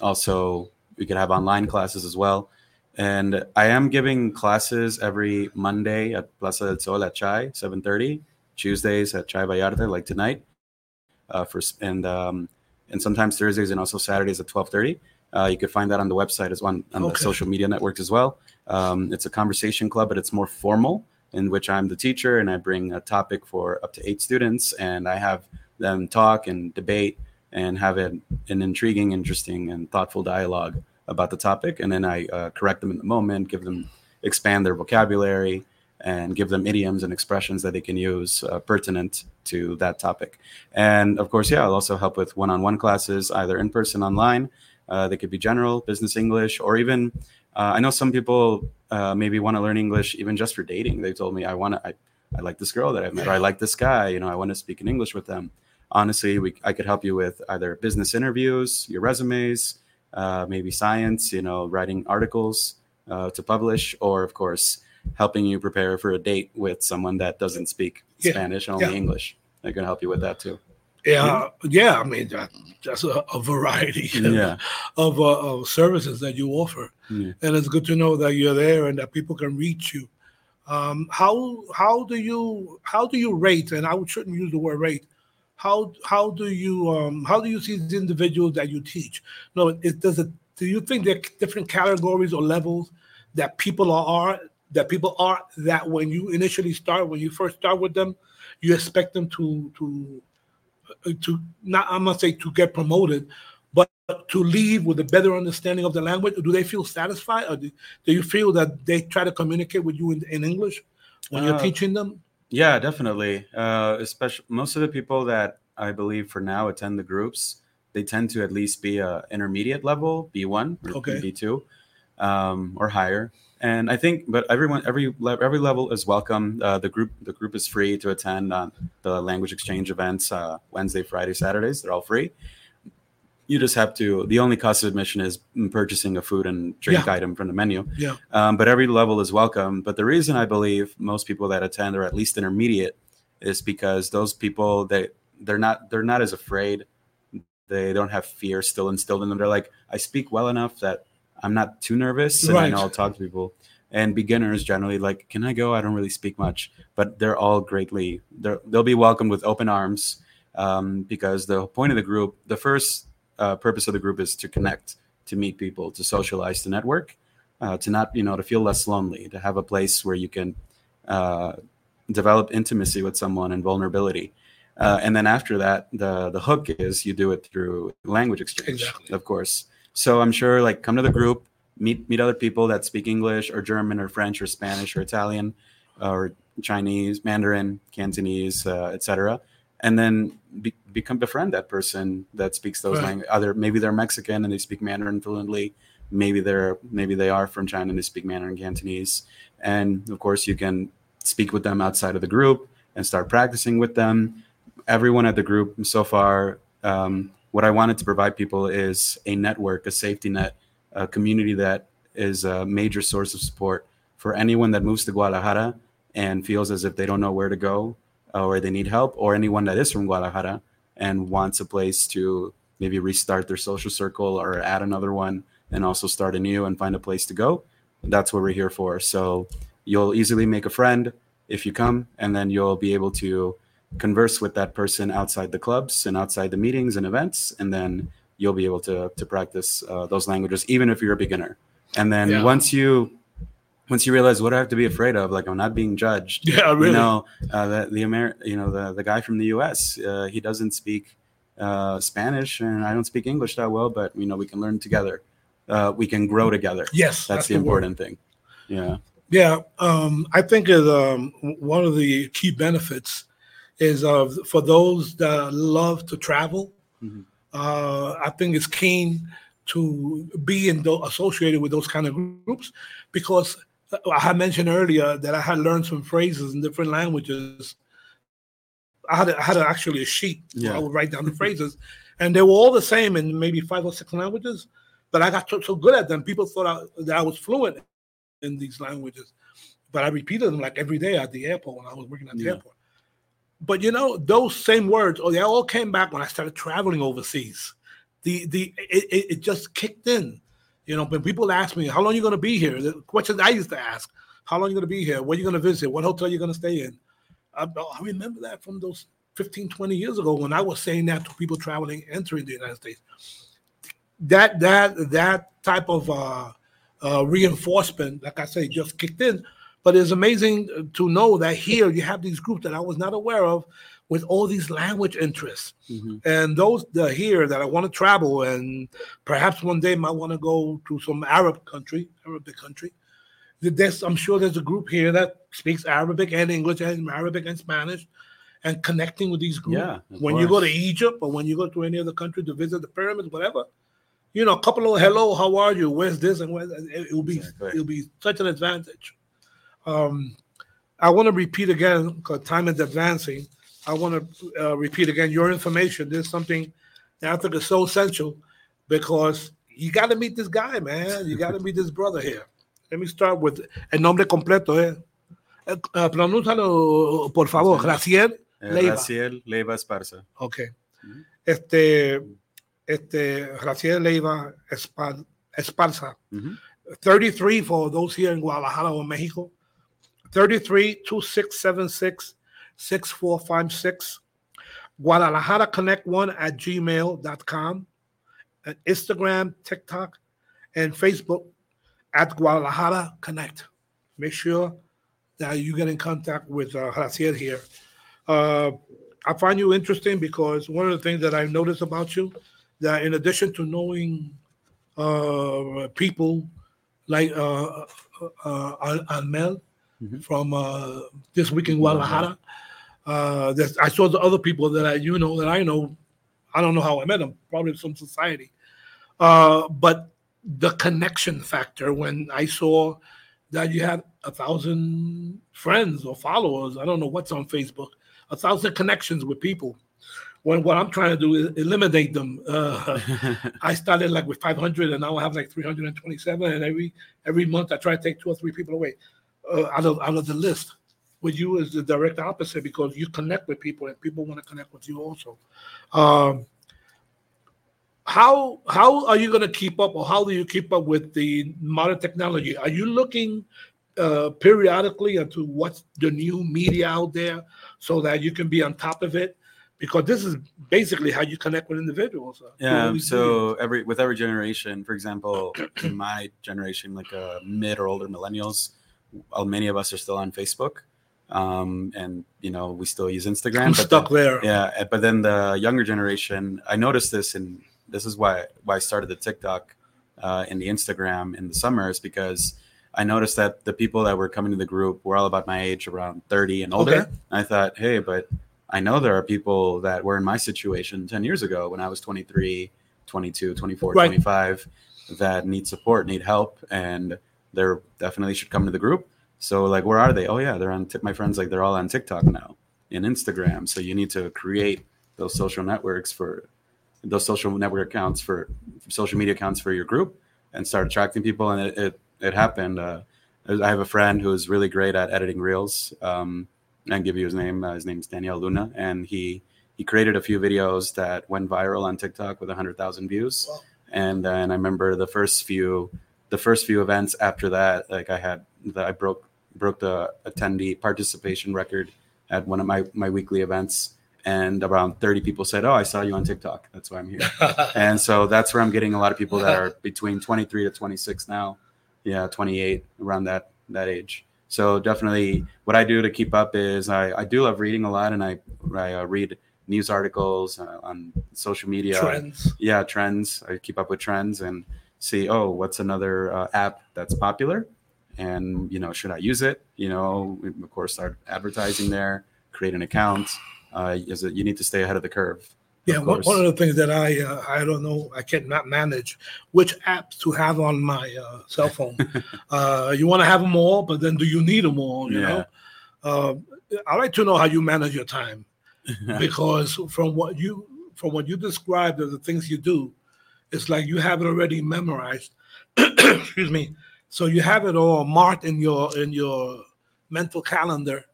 also, we could have online classes as well. And I am giving classes every Monday at Plaza del Sol at Chai, 7.30. Tuesdays at Chai Vallarta, like tonight. Uh, for and um, and sometimes Thursdays and also Saturdays at 12.30. Uh, you could find that on the website as well on the Okay. social media networks as well. Um, it's a conversation club, but it's more formal in which I'm the teacher and I bring a topic for up to eight students and I have them talk and debate and have an, an intriguing, interesting, and thoughtful dialogue about the topic. And then I uh, correct them in the moment, give them, expand their vocabulary, and give them idioms and expressions that they can use uh, pertinent to that topic. And of course, yeah, I'll also help with one on one classes, either in person, online. Uh, they could be general, business English, or even uh, I know some people uh, maybe want to learn English even just for dating. They told me, I want to, I, I like this girl that I've met, or I like this guy, you know, I want to speak in English with them. Honestly, we, I could help you with either business interviews, your resumes, uh, maybe science, you know, writing articles uh, to publish, or of course, helping you prepare for a date with someone that doesn't speak Yeah, Spanish, only yeah. English. I can help you with that too. Yeah, yeah. I mean, that, that's a, a variety Yeah. of, uh, of services that you offer, and it's good to know that you're there and that people can reach you. Um, how how do you how do you rate? And I shouldn't use the word rate. How how do you um, how do you see these individuals that you teach? No, it does it do you think there are different categories or levels that people are that people are that when you initially start when you first start with them you expect them to to uh, to not i'm not say to get promoted but to leave with a better understanding of the language do they feel satisfied or do, do you feel that they try to communicate with you in, in english when you're Uh, teaching them Yeah, definitely. Uh, especially most of the people that I believe for now attend the groups, they tend to at least be a intermediate level, B1 or Okay. B2, um, or higher. And I think, but everyone, every every level is welcome. Uh, the group, the group is free to attend on the language exchange events uh, Wednesday, Friday, Saturdays. They're all free. You just have to. The only cost of admission is purchasing a food and drink Yeah. item from the menu yeah um, but every level is welcome. But the reason I believe most people that attend are at least intermediate is because those people they they're not they're not as afraid. They don't have fear still instilled in them. They're like, I speak well enough that I'm not too nervous, and I know Right. I'll talk to people. And beginners generally like, can I go? I don't really speak much, but they're all greatly they're, they'll be welcomed with open arms um, because the point of the group, the first uh, purpose of the group is to connect, to meet people, to socialize, to network uh, to not you know to feel less lonely to have a place where you can uh, develop intimacy with someone and vulnerability uh, and then after that the the hook is you do it through language exchange Exactly. of course so i'm sure like come to the group meet meet other people that speak english or german or french or spanish or italian or chinese mandarin cantonese uh, etc and then be, become befriend that person that speaks those Right. languages other maybe they're mexican and they speak mandarin fluently maybe they're maybe they are from China and they speak Mandarin Cantonese. And of course, you can speak with them outside of the group and start practicing with them. Everyone at the group so far, um, what I wanted to provide people is a network, a safety net, a community that is a major source of support for anyone that moves to Guadalajara and feels as if they don't know where to go uh, or they need help, or anyone that is from Guadalajara and wants a place to maybe restart their social circle or add another one and also start a new and find a place to go. That's what we're here for. So you'll easily make a friend if you come, and then you'll be able to converse with that person outside the clubs and outside the meetings and events, and then you'll be able to to practice uh, those languages, even if you're a beginner. And then Yeah. once you once you realize what do I have to be afraid of, like I'm not being judged. yeah really You know, uh, the the Amer- you know the the guy from the U.S. Uh, he doesn't speak uh, Spanish, and I don't speak English that well, but you know we can learn together. Uh, we can grow together. yes That's, the word. important thing. Yeah. Yeah, um, I think is um, one of the key benefits is of for those that love to travel. Mhm. Uh, I think it's keen to be in associated with those kind of groups because I had mentioned earlier that I had learned some phrases in different languages. I had, I had actually a sheet where I would write down the phrases, and they were all the same in maybe five or six languages. But I got so, so good at them, people thought I, that I was fluent in these languages. But I repeated them like every day at the airport when I was working at the Yeah. airport. But you know, those same words, oh, they all came back when I started traveling overseas. The the it, it just kicked in. You know, when people ask me, how long you gonna be here? The questions I used to ask, how long you gonna be here? Where you gonna visit? What hotel are you gonna stay in? I, I remember that from those 15, 20 years ago when I was saying that to people traveling, entering the United States. That that that type of uh, uh, reinforcement, like I say, just kicked in. But it's amazing to know that here you have these groups that I was not aware of with all these language interests. Mhm. And those that are here that I want to travel and perhaps one day might want to go to some Arab country, Arabic country. There's, I'm sure there's a group here that speaks Arabic and English and Arabic and Spanish and connecting with these groups. Yeah, when you go to. Egypt or when you go to any other country to visit the pyramids, whatever, you know, a couple of hello, how are you? Where's this and where's that? It, will be Exactly. it'll be such an advantage. Um, I want to repeat again because time is advancing. I want to uh, repeat again your information. There's something that I think is so essential because you got to meet this guy, man. You got to meet this brother here. Let me start with el nombre completo. Eh? Eh, uh, pronúncialo, por favor. Graciel Eh, Leiva. Raciel Leiva Esparza. Ok. Este, este, Raciel Leiva Espal- Esparza. Mhm. 33 for those here in Guadalajara or Mexico. 33 2676 6456. Guadalajara Connect One at gmail.com. And Instagram, TikTok, and Facebook at Guadalajara Connect. Make sure that you get in contact with uh, Jaciel here. Uh, I find you interesting because one of the things that I've noticed about you that in addition to knowing uh, people like uh, uh, uh, Al- Almel Mhm. from uh, this week in Guadalajara, uh, there's- I saw the other people that I you know that I know. I don't know how I met them, probably some society. Uh, but the connection factor when I saw that you had a thousand friends or followers, I don't know what's on Facebook, a thousand connections with people. When what I'm trying to do is eliminate them. Uh, I started like with 500, and now I have like 327. And every every month I try to take two or three people away uh, out of out of the list. With you is the direct opposite because you connect with people, and people want to connect with you also. Um, how how are you going to keep up, or how do you keep up with the modern technology? Are you looking uh, periodically into what's the new media out there so that you can be on top of it? Because this is basically how you connect with individuals. uh, Yeah. these So every with every generation, for example, in my generation, like uh, mid or older millennials, uh, many of us are still on Facebook, um, and you know we still use. Instagram. I'm but stuck then- there. yeah, uh, but then the younger generation, I noticed this, and this is why why I started the TikTok uh, and the Instagram in the summers because I noticed that the people that were coming to the group were all about my age, around thirty and older. Okay. And I thought, hey, but I know there are people that were in my situation 10 years ago when I was 23, 22, 24, Right. 25 that need support, need help, and they're definitely should come to the group. So, like, where are they? Oh, yeah, they're on Tik my friends, like, they're all on TikTok now and Instagram. So, you need to create those social networks for those social network accounts for social media accounts for your group and start attracting people. And it, it, it happened. Uh, I have a friend who's really great at editing reels. Um, I give you his name. Uh, his name's Daniel Luna, and he he created a few videos that went viral on TikTok with hundred thousand views. Wow. And then I remember the first few the first few events after that, like I had that I broke broke the attendee participation record at one of my my weekly events, and around thirty people said, "Oh, I saw you on TikTok. That's why I'm here." and so that's where I'm getting a lot of people that are between 23 to 26 now. Yeah, 28 around that that age. So definitely, what I do to keep up is I, I do love reading a lot, and I I uh, read news articles uh, on social media. Trends. Yeah, trends. I keep up with trends and see oh what's another uh, app that's popular, and you know should I use it? You know, we, of course, start advertising there, create an account. Uh, is it you need to stay ahead of the curve. Yeah, of one, one of the things that I uh, I don't know I cannot manage which apps to have on my uh, cell phone. uh, you want to have them all, but then do you need them all? You know, uh, I like to know how you manage your time because from what you from what you described of the things you do, it's like you have it already memorized. Excuse me. So you have it all marked in your in your mental calendar.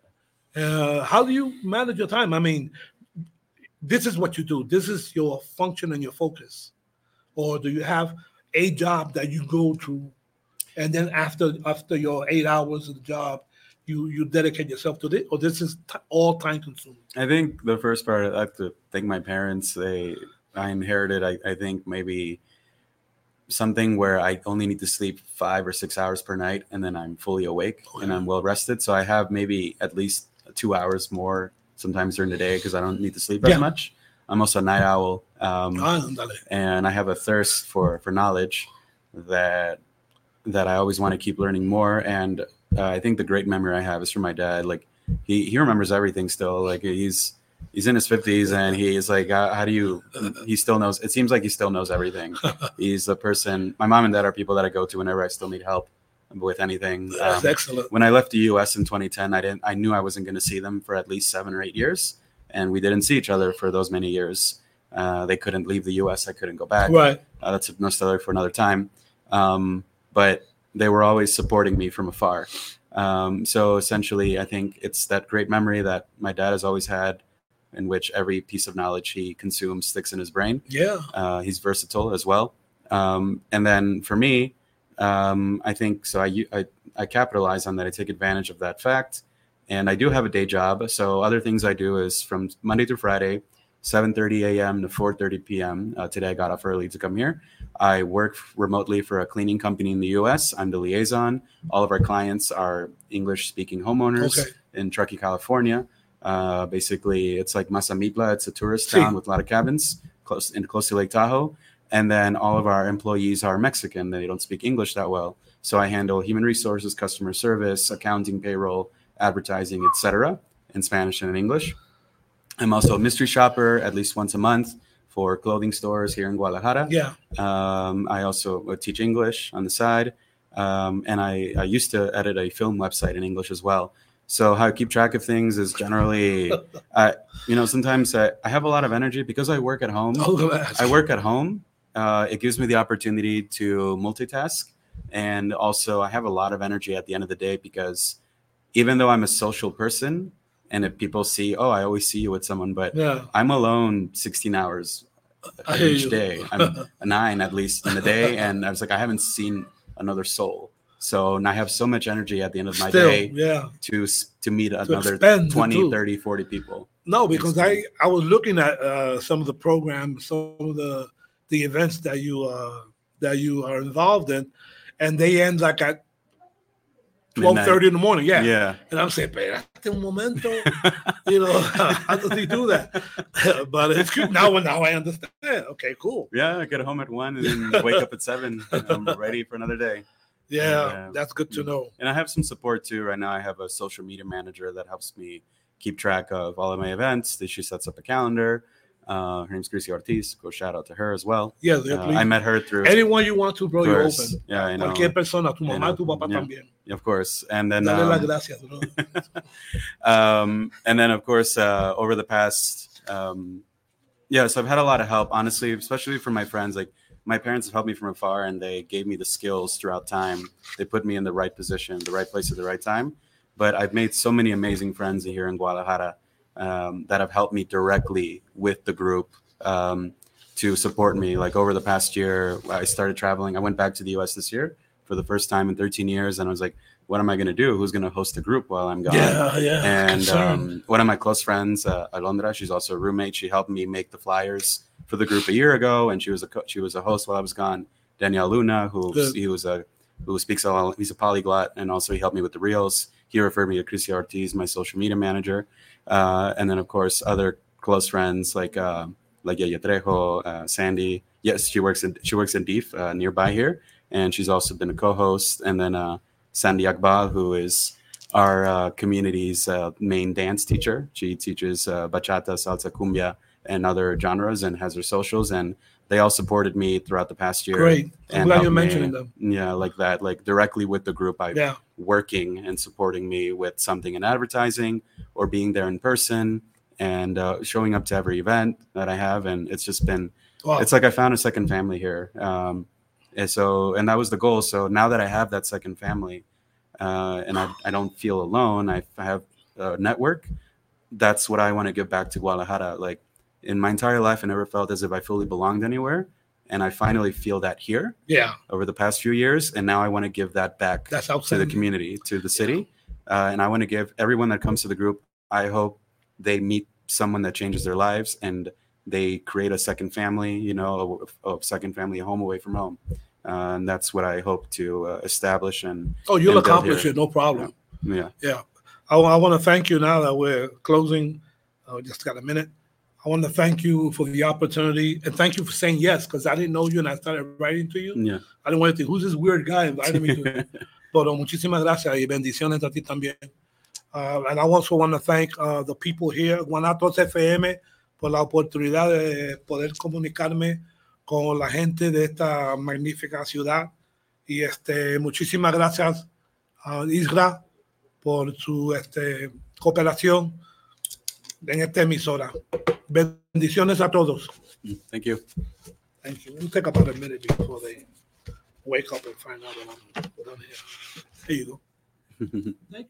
Uh, how do you manage your time? I mean, this is what you do. This is your function and your focus. Or do you have a job that you go to, and then after after your eight hours of the job, you you dedicate yourself to this, or this is t- all time consuming? I think the first part, I have to thank my parents. They, I inherited, I, I think maybe something where I only need to sleep five or six hours per night, and then I'm fully awake Oh, and. I'm well rested. So I have maybe at least two hours more sometimes during the day because I don't need to sleep Yeah. as much. I'm also a night owl, um, Ándale. and I have a thirst for for knowledge that that I always want to keep learning more. And uh, I think the great memory I have is from my dad. Like he he remembers everything still. Like he's he's in his fifties and he's like, uh, how do you? He still knows. It seems like he still knows everything. he's the person. My mom and dad are people that I go to whenever I still need help with anything. That's Um, excellent. when I left the U.S. in 2010, I didn't. I knew I wasn't going to see them for at least seven or eight years, and we didn't see each other for those many years. Uh, they couldn't leave the U.S. I couldn't go back. Right. Uh, that's no story for another time. Um, but they were always supporting me from afar. Um, so essentially, I think it's that great memory that my dad has always had, in which every piece of knowledge he consumes sticks in his brain. Yeah. Uh, he's versatile as well. Um, and then for me, um, I think so. I I capitalize on that. I take advantage of that fact, and I do have a day job. So other things I do is from Monday through Friday, 7:30 a.m. to 4:30 p.m. Uh, today I got off early to come here. I work remotely for a cleaning company in the U.S. I'm the liaison. All of our clients are English-speaking homeowners Okay. in Truckee, California. Uh, basically, it's like Mazamitla. It's a tourist town with a lot of cabins close in close to Lake Tahoe. And then all of our employees are Mexican. They don't speak English that well. So I handle human resources, customer service, accounting, payroll, advertising, etc. in Spanish and in English. I'm also a mystery shopper at least once a month for clothing stores here in Guadalajara. Yeah. Um, I also uh, teach English on the side, um, and I, I used to edit a film website in English as well. So how I keep track of things is generally, I, you know, sometimes I, I have a lot of energy because I work at home. Oh, I work at home. Uh, it gives me the opportunity to multitask, and also I have a lot of energy at the end of the day because even though I'm a social person, and if people see, oh, I always see you with someone, but Yeah. I'm alone 16 hours each day. I'm nine at least in a day, and I was like, I haven't seen another soul. So and I have so much energy at the end of my Still, day yeah. to to meet another expend 20, 30, 40 people. No, because I I was looking at uh, some of the programs, some of the the events that you uh, that you are involved in, and they end like at twelve thirty in the morning. Yeah. Yeah. And I'm saying, espérate un momento, you know, how does he do that? but it's good now. Now I understand. Okay, cool. Yeah, I get home at one and then wake up at seven. and I'm ready for another day. Yeah, Yeah. that's good to know. And I have some support too. Right now, I have a social media manager that helps me keep track of all of my events. She sets up a calendar. Uh, her name's Gracie Ortiz. Go shout out to her as well. Yeah, Uh, please. I met her through. Anyone you want to, bro, you're open. Yeah, I know. Cualquier persona, tu mamá, tu papá Yeah. también. Of course. And then Dale las um, gracias, bro. um, and then of course uh, over the past um, yeah so i've had a lot of help honestly especially from my friends like my parents have helped me from afar and they gave me the skills throughout time. They put me in the right position the right place at the right time. But i've made so many amazing friends here in guadalajara um, that have helped me directly with the group um, to support me. Like over the past year i started traveling. I went back to the us this year for the first time in 13 years and i was like what am i going to do who's going to host the group while i'm gone Yeah, yeah. and um, one of my close friends, uh, Alondra, she's also a roommate. She helped me make the flyers for the group a year ago, and she was a co- she was a host while I was gone. Daniel Luna, who he was a who speaks all he's a polyglot, and also he helped me with the reels. He referred me to Chrissy Ortiz, my social media manager, uh, and then of course other close friends like uh, like Yaya Trejo, uh, Sandy. Yes, she works in she works in Deef uh, nearby here, and she's also been a co-host. And then uh, Sandy Akbal, who is our uh, community's uh, main dance teacher. She teaches uh, bachata, salsa, cumbia, and other genres, and has her socials. And they all supported me throughout the past year. Great. I'm and glad you're mentioning them. Yeah, like that, like directly with the group. I Yeah. working and supporting me with something in advertising or being there in person and uh, showing up to every event that I have. And it's just been Wow. it's like I found a second family here. Um, and so, and that was the goal. So now that I have that second family, uh, and I, I don't feel alone, I have a network. That's what I want to give back to Guadalajara. Like in my entire life, I never felt as if I fully belonged anywhere. And I finally feel that here yeah, over the past few years. And now I want to give that back that's to the community, to the city. Uh, and I want to give everyone that comes to the group, I hope they meet someone that changes their lives and they create a second family, you know, a, a second family, a home away from home. Uh, and that's what I hope to uh, establish. And Oh, you'll and accomplish it, no problem. yeah, Yeah. I, want to thank you now that we're closing. Uh, just got a minute. I want to thank you for the opportunity and thank you for saying yes because I didn't know you and I started writing to you. yeah. I didn't want to think, who's this weird guy inviting me to Pero muchísimas gracias y bendiciones a ti también. Uh, and I also want to thank uh, the people here, Guanatos FM, por la oportunidad de poder comunicarme con la gente de esta magnífica ciudad. Y este, muchísimas gracias a Isra por su este, cooperación en esta emisora. Bendiciones a todos. Thank you. Thank you. We'll take about a minute before they wake up and find out that I'm done here. Here you go.